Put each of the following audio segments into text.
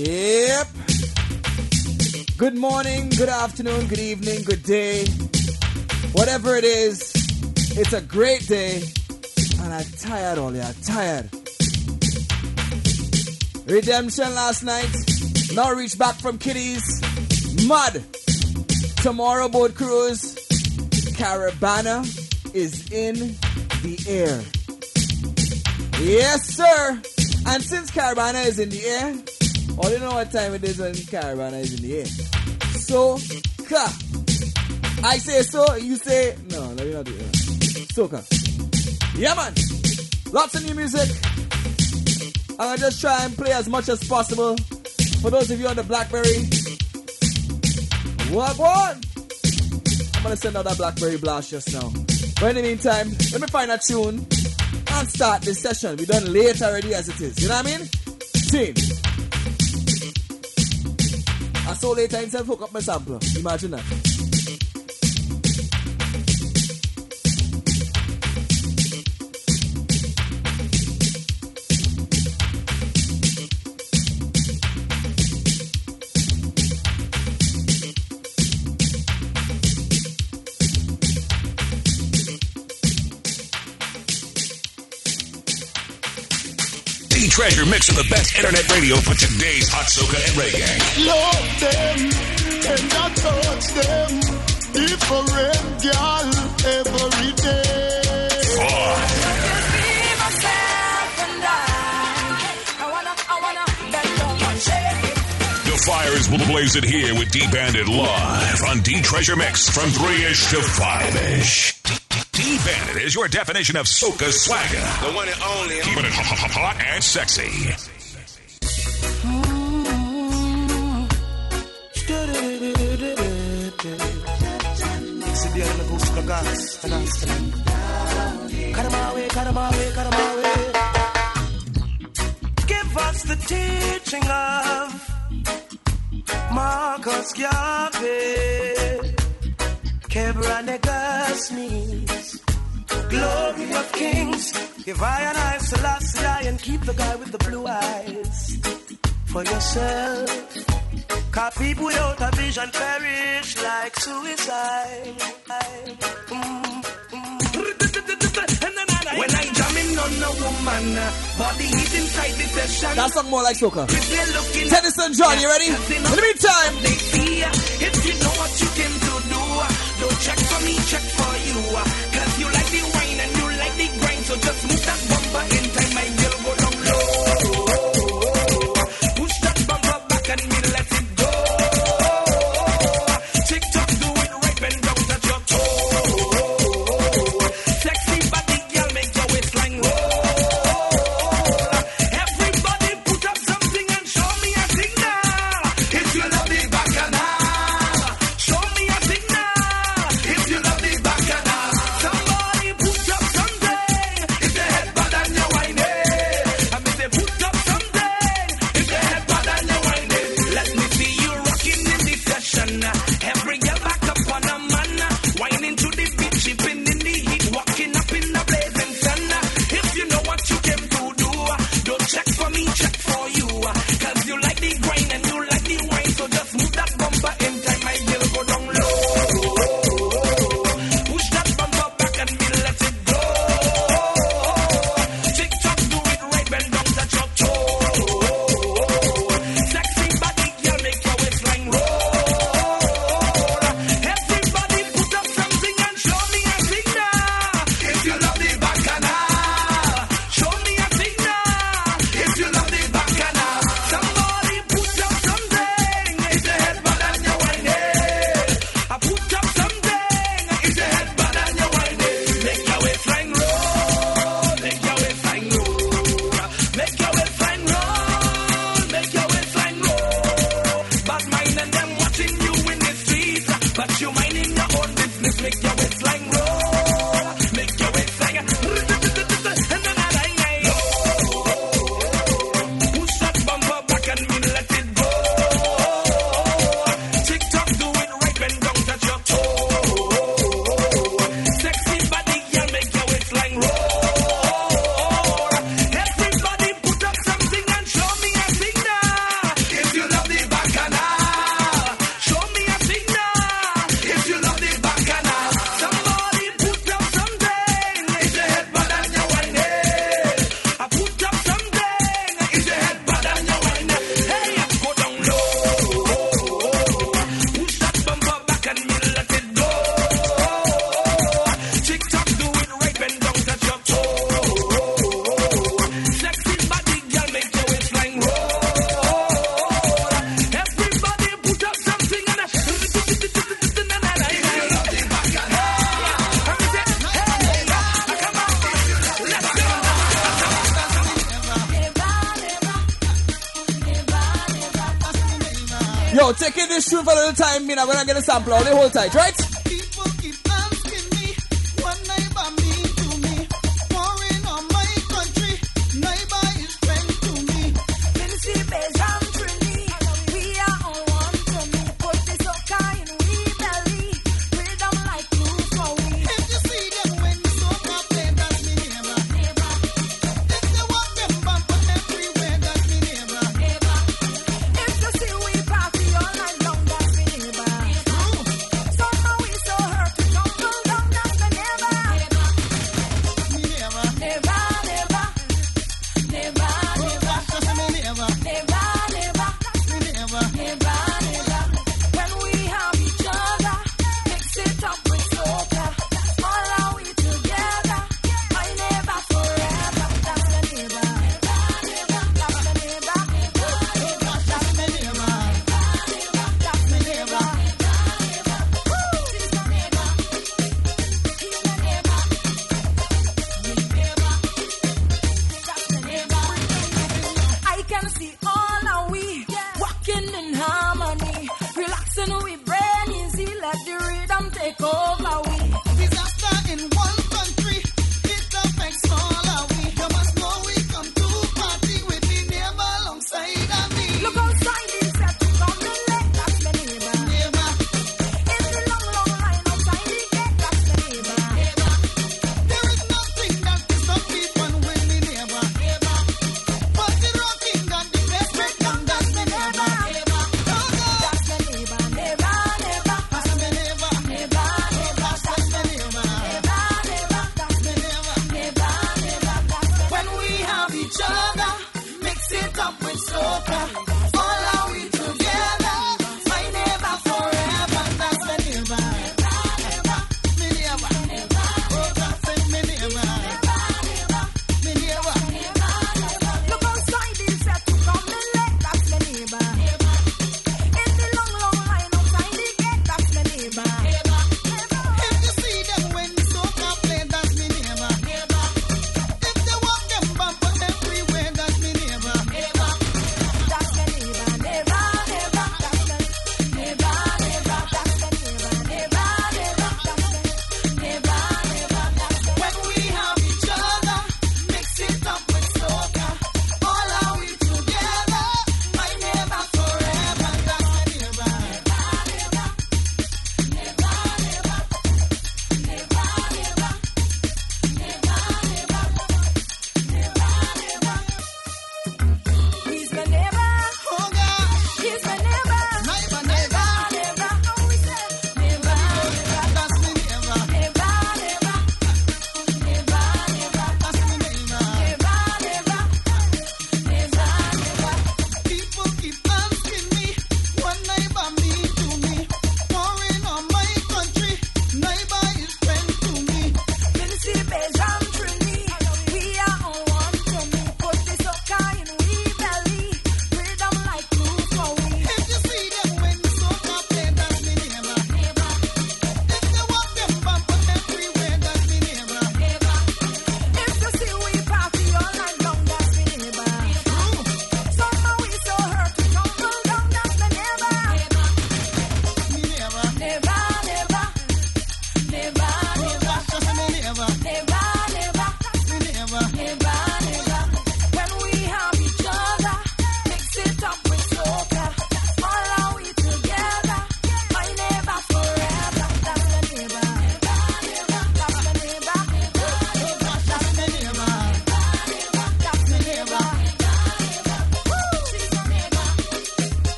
Yep. Good morning, good afternoon, good evening, good day. Whatever it is, it's a great day. And I'm tired, all yeah, tired. Redemption last night. Now reach back from kiddies. Mud. Tomorrow boat cruise. Caribana is in the air. Yes, sir. And since Caribana is in the air, all you know what time it is when Caribana is in the air. So, ka. I say so, you say no. No, you're not doing that. Soca. Yeah, man. Lots of new music. I'm gonna just try and play as much as possible. For those of you on the Blackberry, what one? I'm gonna send out that Blackberry blast just now. But in the meantime, let me find a tune and start this session. We're done late already as it is. You know what I mean? Team. I saw later himself hook up my sampler. Imagine that. treasure mix of the best internet radio for today's hot soca and reggae. Love Different girl every day. The fire is blazing here with D Bandit live on D Treasure Mix from 3 ish to 5 ish. D Bandit is your definition of soca swagger. The one and only. Keeping it hot and sexy. Give us the teaching of Marcus Garvey. Kebra Negasmis. Glory of kings. Give I and I Selassie I and keep the guy with the blue eyes for yourself. Cause people without a vision perish like suicide. Mm, mm. When I jamming on a woman, body heat inside the session. That's something more like soca. Tennyson John, you ready? In the meantime, if you know what you can do, do don't check for me, check for you. Cause you like the wine and you like the grind, so just move that bumper in time, my girl, Yeah. Sample. All the whole tight, right? Have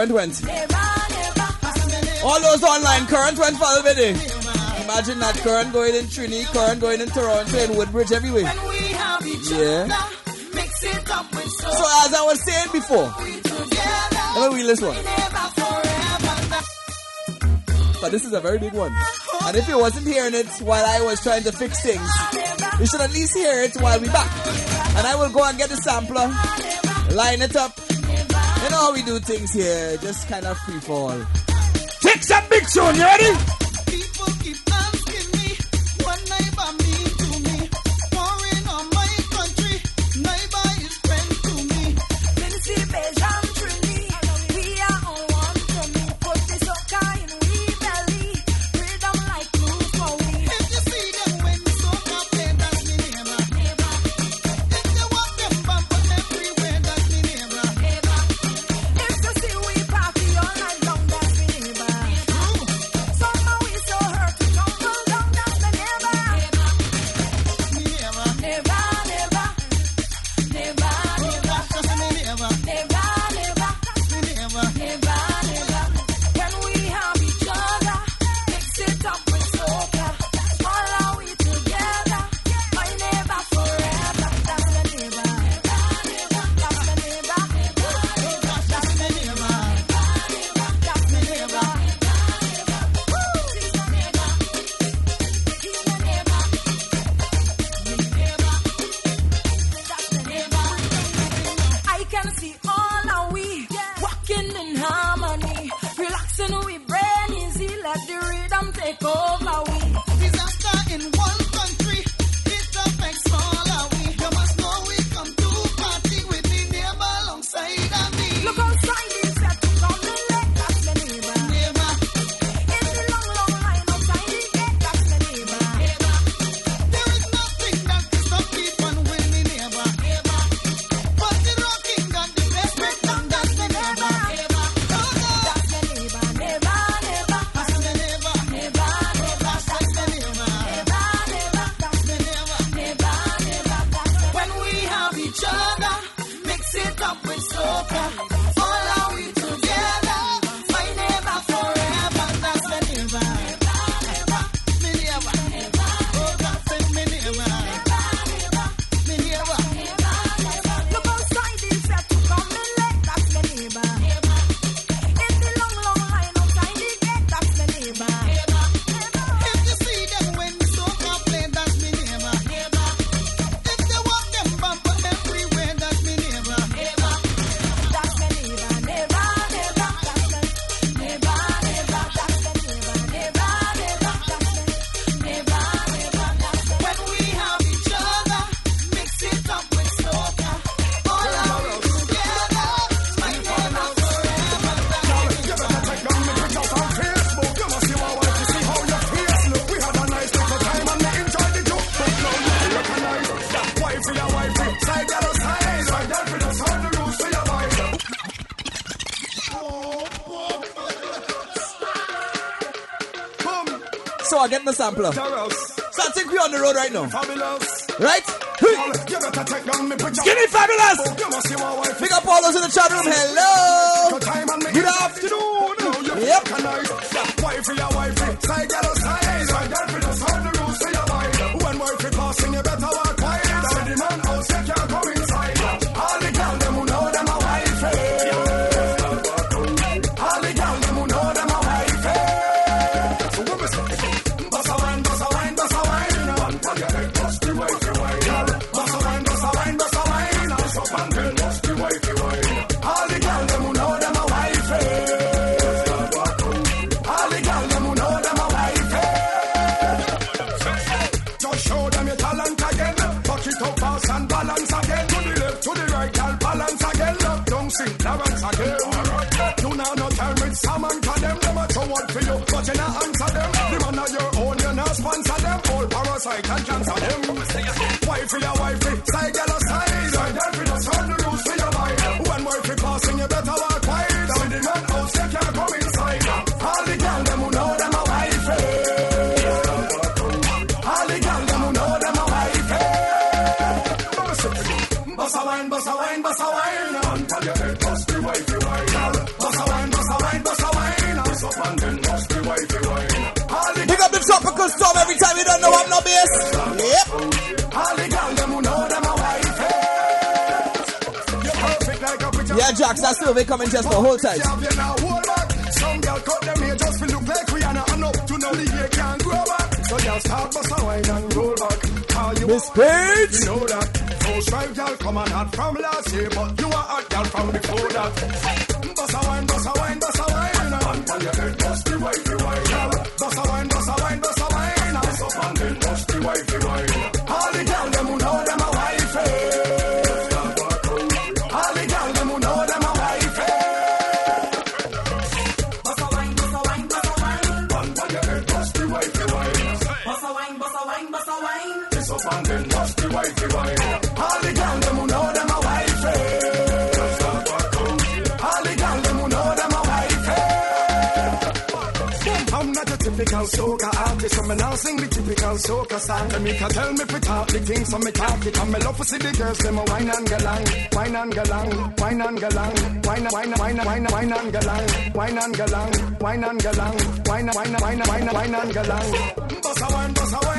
current went. All those online, current went for the video. Imagine that current going in Trinity, current going in Toronto and Woodbridge everywhere. Yeah. So as I was saying before, let me read this one. But this is a very big one. And if you wasn't hearing it while I was trying to fix things, you should at least hear it while we back. And I will go and get the sampler, line it up, know how we do things here. Just kind of free fall. Take some big tune. You ready? get the sampler. So I think we're on the road right now. Right? Give me Fabulous! Pick up all those in the chat room. Hello! Good afternoon! Yep. Yeah, Jax, that survey coming just for hold tight. Have you now hold back? Some girl cut them hair just to look like Rihanna and up to the can't grow back. So y'all start bust a wine and roll back. Call you Miss Page. You know that. Y'all come hot from last year, but you are hot y'all from before that. Bust a wine, bust a wine, bust a wine. And on your head, bust the wifey wine. Bust a wine, bust a wine, bust a wine. Bust up and then bust the wifey wine. Soca artist, so me now sing the typical soca song. And me can tell me fi talk the things, so me talk it. And me love to see the girls them a wine and galang, wine and galang, wine and galang, wine wine wine wine wine and galang, wine and galang, wine and galang, wine wine wine wine wine and galang. Bust a wine, bust a wine,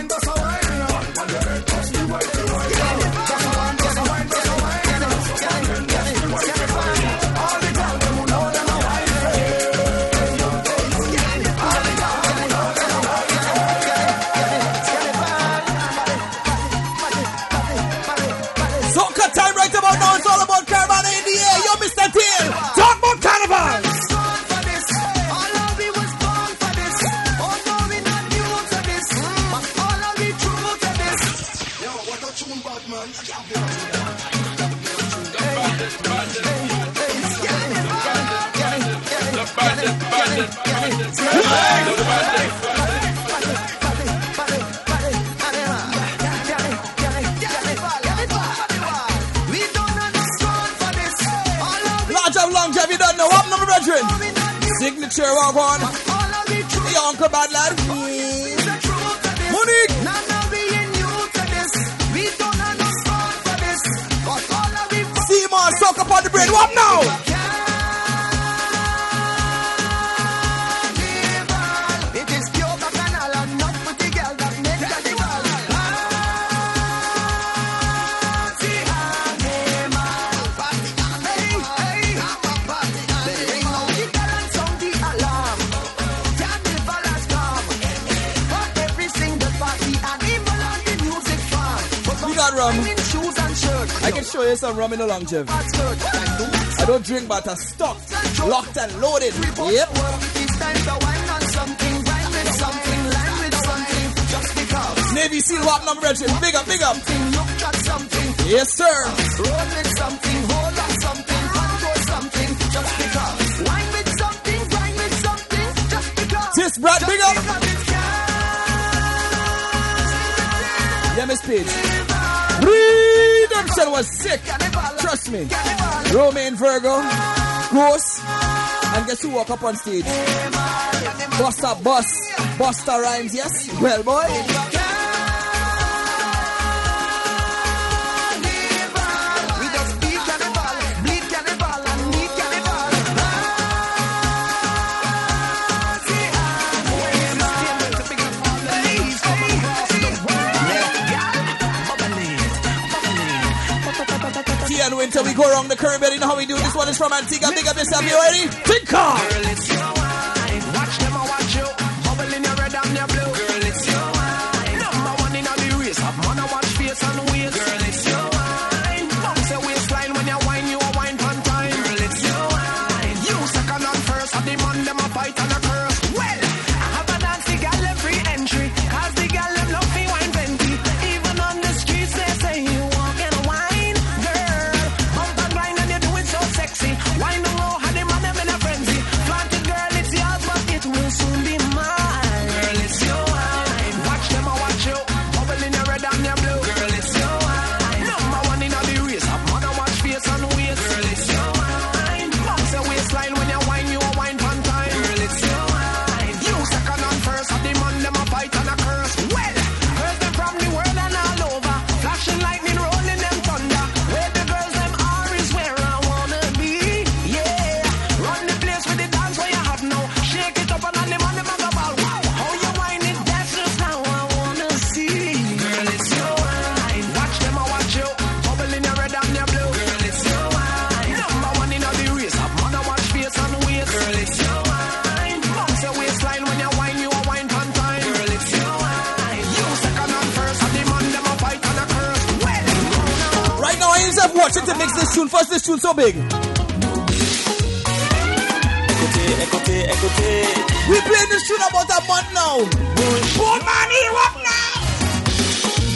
We in you to this. We don't understand for this. But all of we See more soca upon the brain. What now? Rum. in shoes and shirts. I can show you some rum in the long job. Skirt and boots. I don't drink, but I'm stocked, locked and loaded. Yep. It's time to wine on something, wine with something, line with something, just because. Navy SEAL, what number, brethren? Big up, big up. Look at something, Yes, sir. roll with something, hold on something, control something, just because. Wine with something, wine with something, just because. Sis, Brad, big up. Yeah, Miss Page. Redemption was sick. Trust me. Romain Virgo, Ghost, and guess who walk up on stage? Busta Bus, Busta Rhymes, yes? Well, boy. We go around the Caribbean. You know how we do this one is from Antigua. Big up yourself, you ready? Think on. Big. Écoutez, écoutez. We playing this tune about a month now. Boom, man, here up now.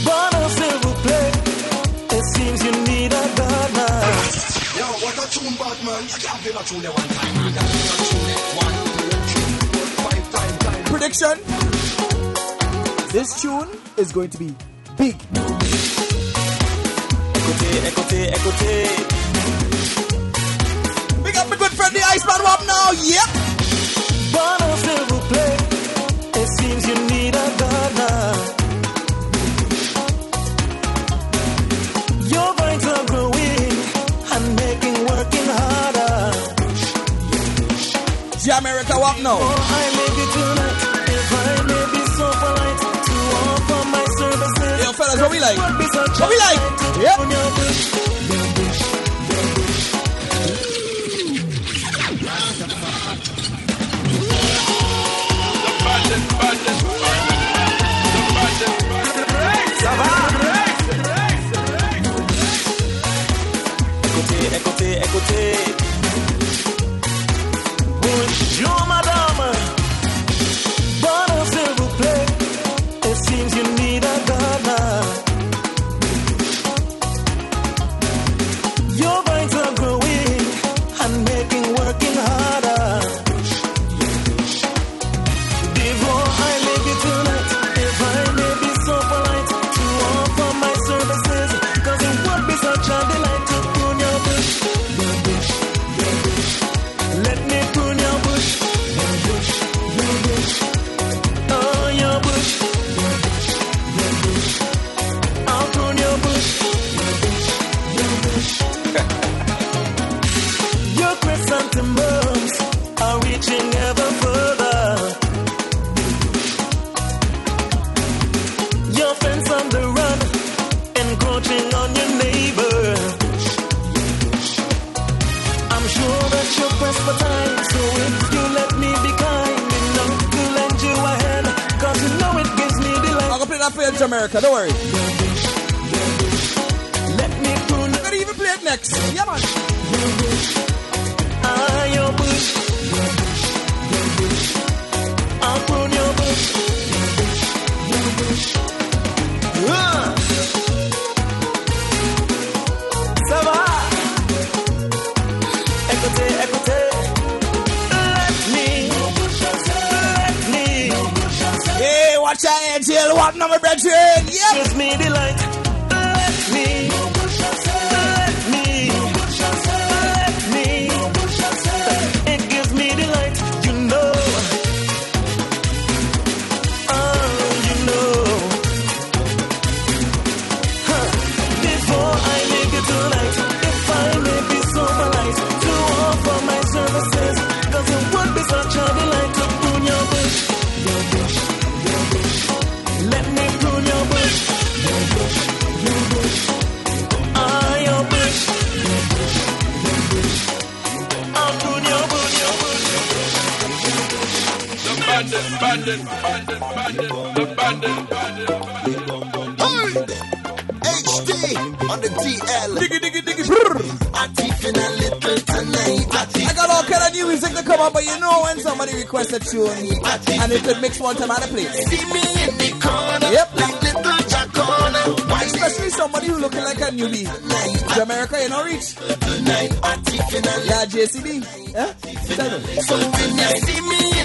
Bono, s'il vous plaît. It seems you need a God now. Yo, what a tune, bad man. You can't play that tune there one time. You can't play that tune there one, two, three, four, five time, time. Prediction. This tune is going to be big. Écoutez, écoutez, écoutez. Big up my good friend, the Iceman Wap now. Yep. Bono, s'il vous plaît. It seems you need a God now. Your vines are growing and making working harder. Jamaica Wap now. Oh, I live it tonight. If I may be so polite to offer my services. Yo, fellas, what we like? Be What we like? Yep. Écoutez, écoutez. Bonjour, madame. Jamaica, don't worry. Let me prune I'm gonna even play it next. Yeah, man. Your bush. Your va? Écoutez, écoutez. Let me. Hey, watch your me delight. HD on the TL. Diggy, diggy, diggy. I'm teaching a little tonight. I got all kind of new music to come up, but you know when somebody requests a tune and it could mix one time out of place. See me in the corner. Yep. Like little. Why Especially somebody who looking like a newbie. Jamaica, you know, reach. tonight? I'm teaching a Yeah, JCB. Yeah? Tell. So when you see me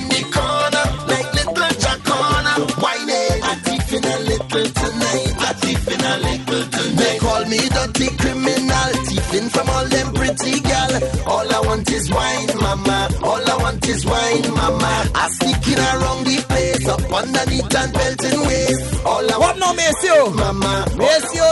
in the corner, like little Jack corner, whining, I'm teaching a little tonight. I'm teaching a little tonight. They call me dirty criminal, thieving from all them pretty gal. All I want is wine, mama. All I want is wine, mama. I sneaking around the place, up underneath and belting waist. All I What want, now, Maceo? mama. Maceo,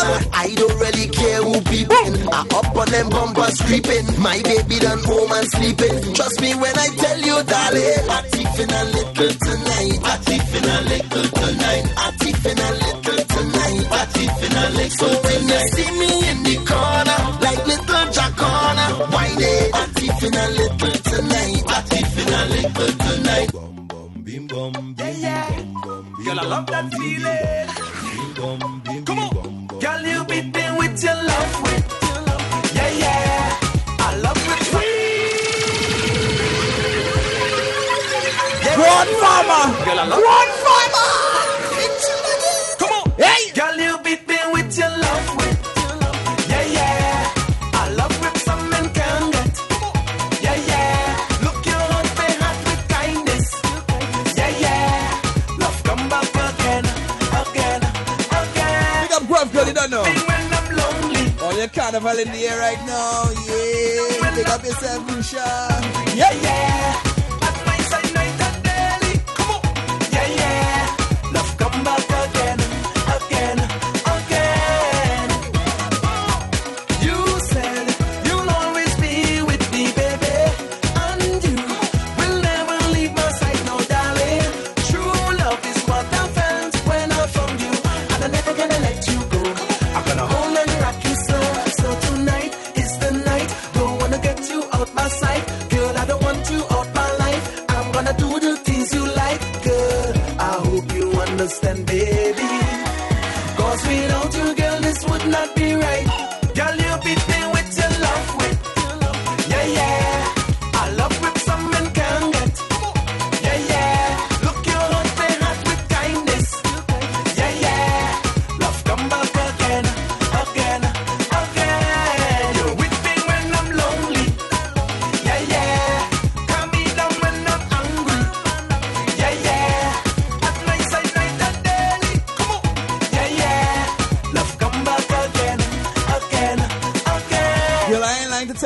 Maceo, big up, big up. I don't really care who peeping. I up on them bumpers creeping. My baby done home and sleeping. Trust me when I tell you, darling. I'm teething a little tonight. I'm teething a little tonight. I'm teething a little tonight. I'm teething a little So when you see me in the corner, like little Jack corner, whining. I'm teething a little tonight. I'm teething a little tonight. Girl, I love that feeling. Come on. Girl, Godfather. Girl, I love Godfather. carnival in the air right now. Yeah, pick up yourself, Lucia. Yeah, yeah. At my side, night, and daily. Come on. Yeah, yeah. Love come back.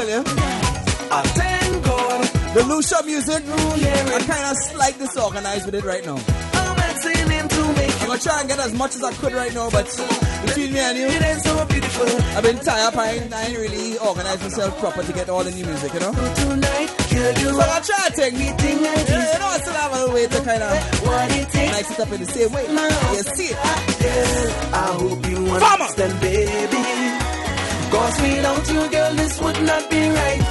tell you. I thank God. The Lucia music, I kind of slight disorganized with it right now. I'm gonna try and get as much as I could right now, but between me and you, I've been tired. I ain't, I ain't really organized myself proper to get all the new music, you know. So I try to take me thing, yeah, you know, I still have a way to kind of mix it up in the same way. You see it. Farmer. Cause without you, girl, this would not be right.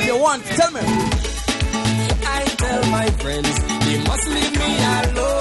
if you want. Tell me. I tell my friends they must leave me alone.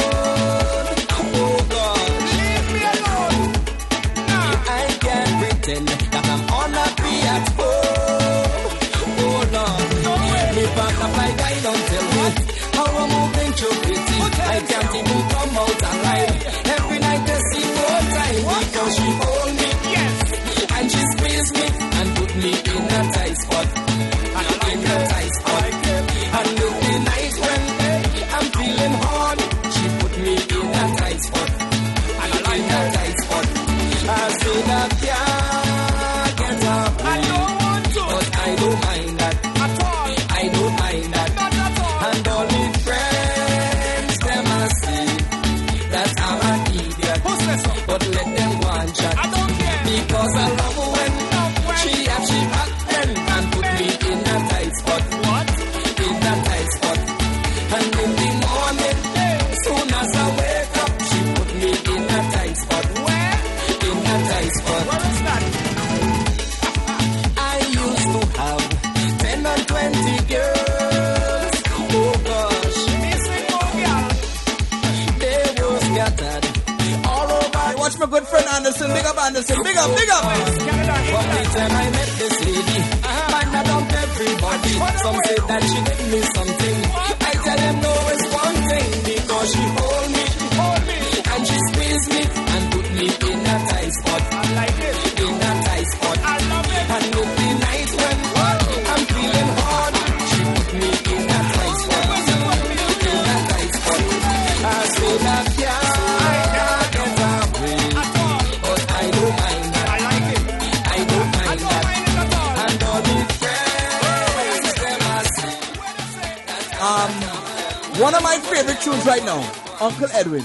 of my favorite tunes right now, Uncle Edwin.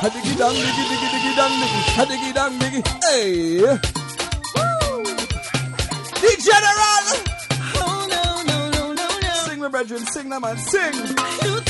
Hadigi dang digi digi digi Hey. The General Oh no no no no no Sing my brethren, sing them and sing.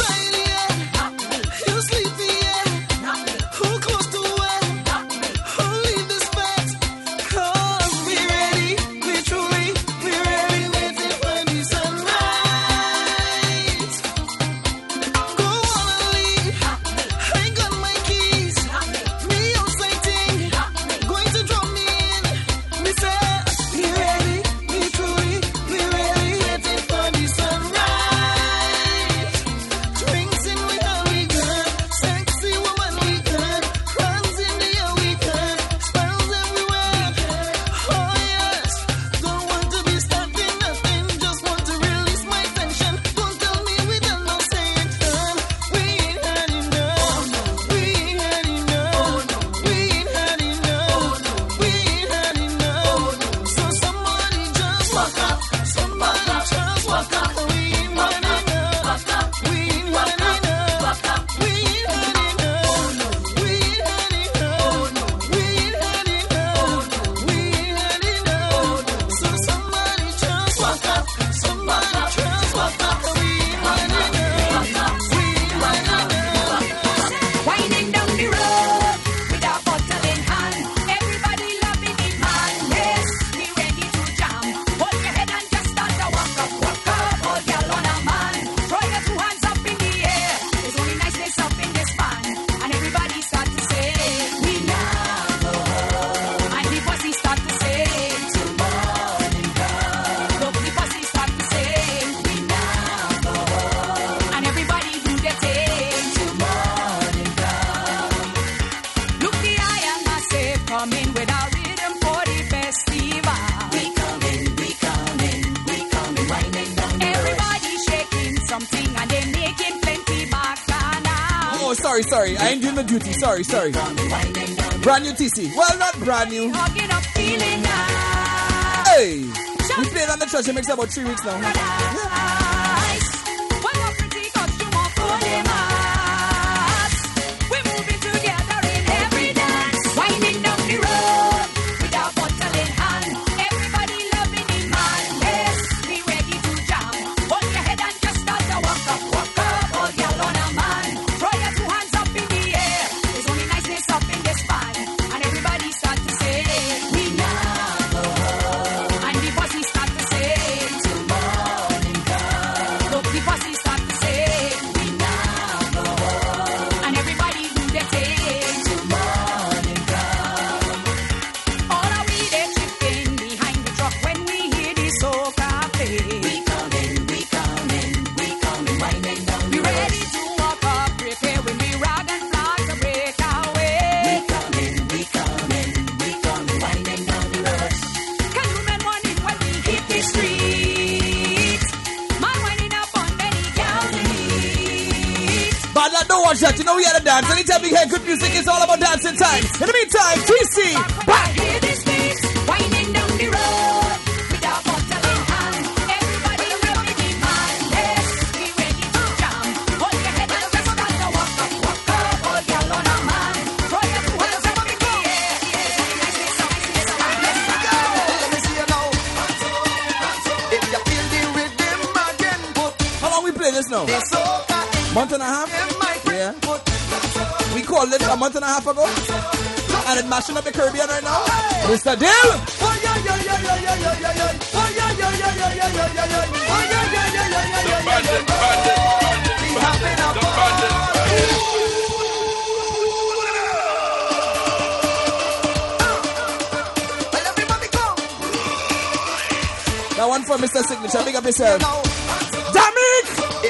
sorry. Brand new TC. Well, not brand new. Hey, we played on the church. It makes about three weeks now. Yeah. smashing up the Caribbean right now. Hey. Mr. Dill. That one for Mr. Signature. Big up yourself. Damn it!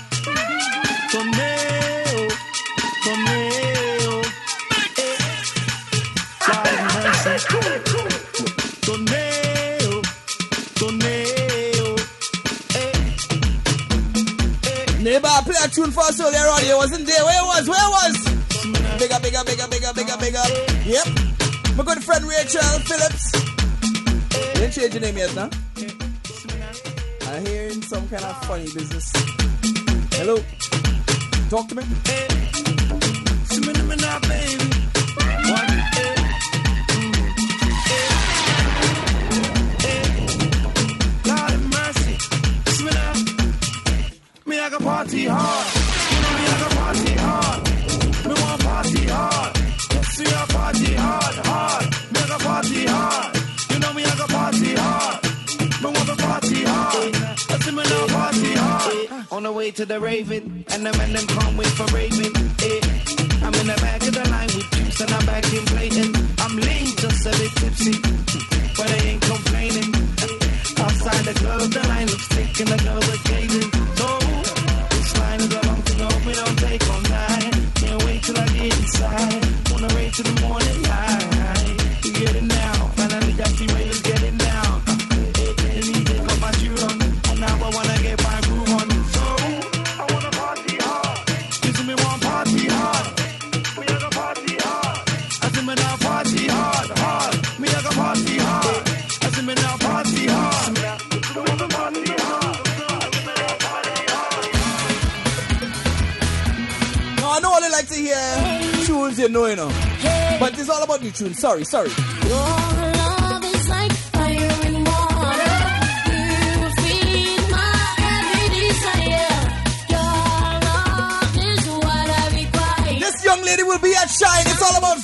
tune for us earlier on. It wasn't there. Where it was? Where it was? Bigger, bigger, bigger, bigger, bigger, bigger. Yep. My good friend Rachel Phillips. You didn't change your name yet, huh? I'm hearing some kind of funny business. Hello? Talk to me. to the raving, and the man them can't wait for raving. Yeah. I'm in the back of the line with juice and I'm back in plating. I'm lean, just a bit tipsy, but I ain't complaining. Eh, outside the club, the line looks thick and the girls are gazing. No, this line is a long to go, we don't take all night. Can't wait till I get inside, wanna rave to the morning light. love you tune. Sorry, sorry. This young lady will be at Shine. It's all about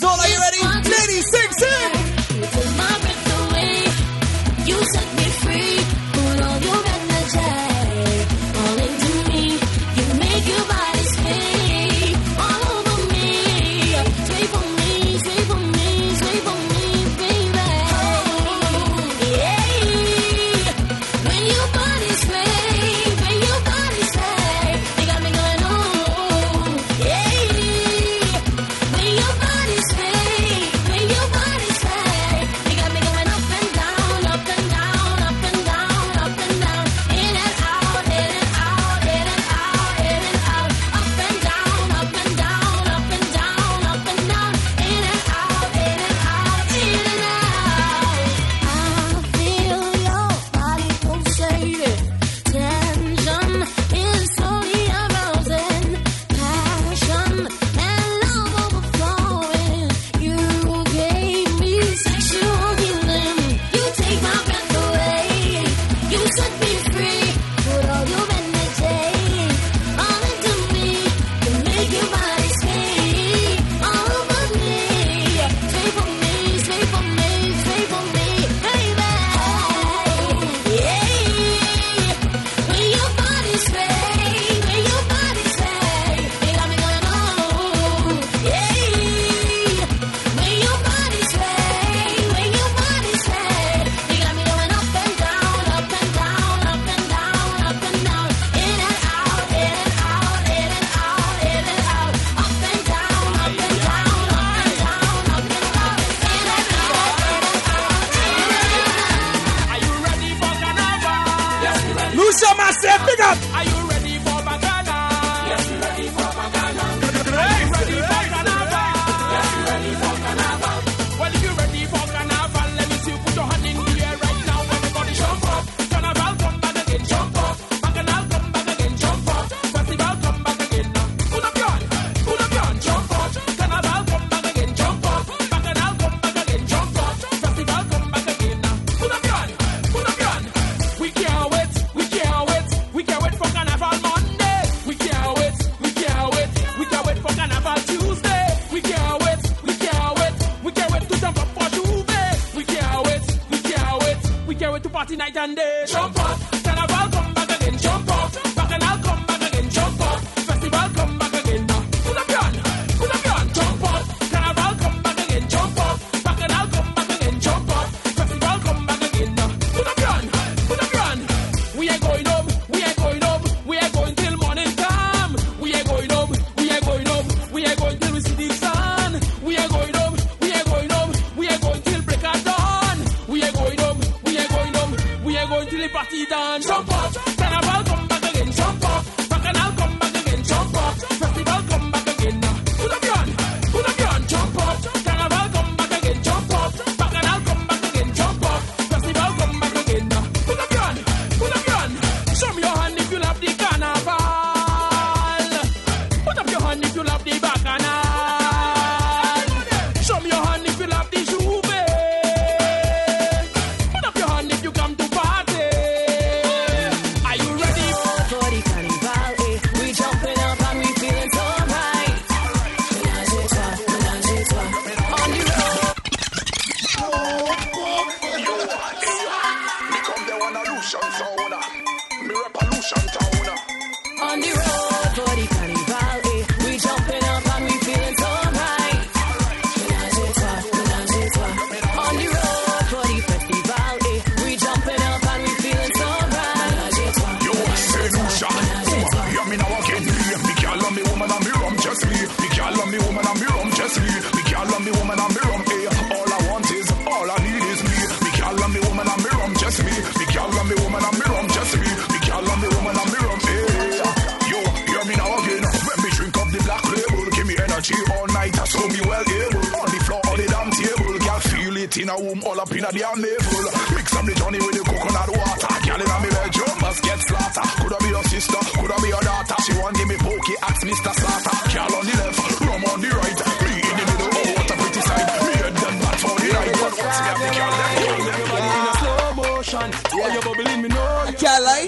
in a womb, all up in a damn navel. Mix up the Johnny with the coconut water. Girl in a me bedroom, must get slaughter. Coulda be your sister, coulda be your daughter. She want give me pokey, ask Mr. Slaughter. Girl on the left, rum on the right. Me in the middle, oh what a pretty sight. Me head done bad for the right, but once me have the girl left, Everybody in slow motion. Yeah, you bubbling me know. I can't lie.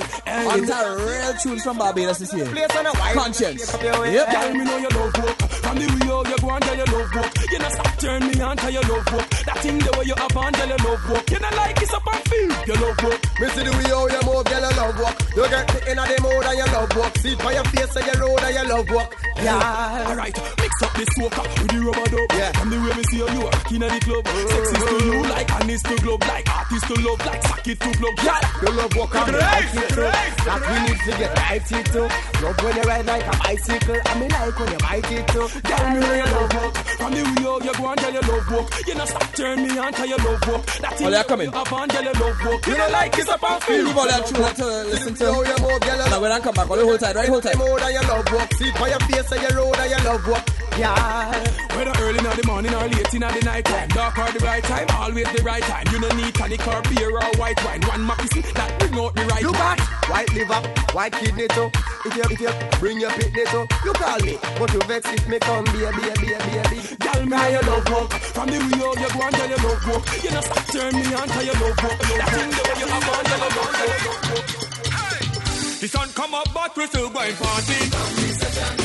It's a real tunes from Barbados this year. Conscience. Yep. Tell me know you love work. From the way how you go and tell you love work. You know stop turn me on tell you love work. That thing the way you have on tell you love work. You know like it's up and feel you love work. Me see the way how you move, girl, you love walk. You get me in the mood and you love walk. See it by your face and your road and you love walk. Yeah. Alright, mix up the soca with the rubber dub. Yeah. From the way me see you, you are in the club. Sexy to you, like honest to glove, like artist to love, like socket to plug. Yeah. You love walk on the Right, bicycle. That we need to get right into. Love when you ride like a bicycle. I mean like when you bite it too. Tell me know you love work. From the way how you go and tell you love work. You know stop turn me on tell you love work. That thing Oh, they're coming. you have on tell you love work. You know like it's up and feel. Leave all that tune to listen to. How you move, girl, you Now when I come back, hold hold tight, right? Hold the tight. mood and you love walk. See by your face and your road and you love walk. Yeah. Whether early in the morning or late in the night time, dark or the right time, always the right time. You no need tonic or beer or white wine. One Mackie that bring out the right You got white liver, white kidney too. If you, if you bring your picnic too, you call me. But you vex if me come, baby, baby, baby. Girl, me and you love work. From the how you go and tell you love work. You know stop turn me on tell you love work. That thing the way you have on tell you love work. The sun come up, but we still going party.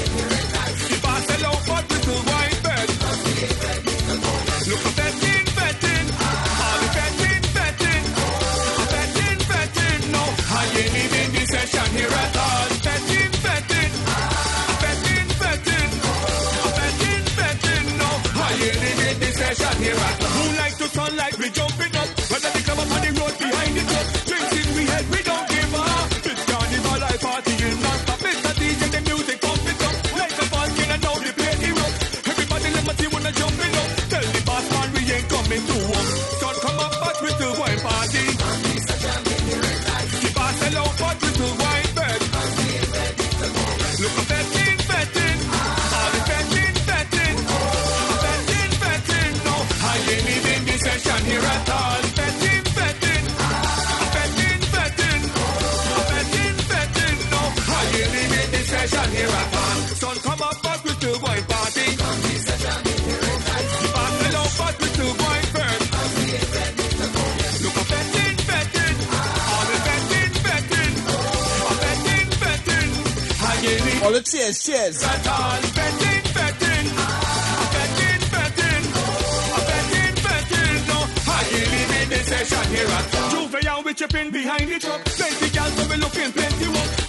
To we jumping all. Betting, betting. Betting, here at. J'ouvert and we chipping behind the truck. Plenty gals so we looking plenty work.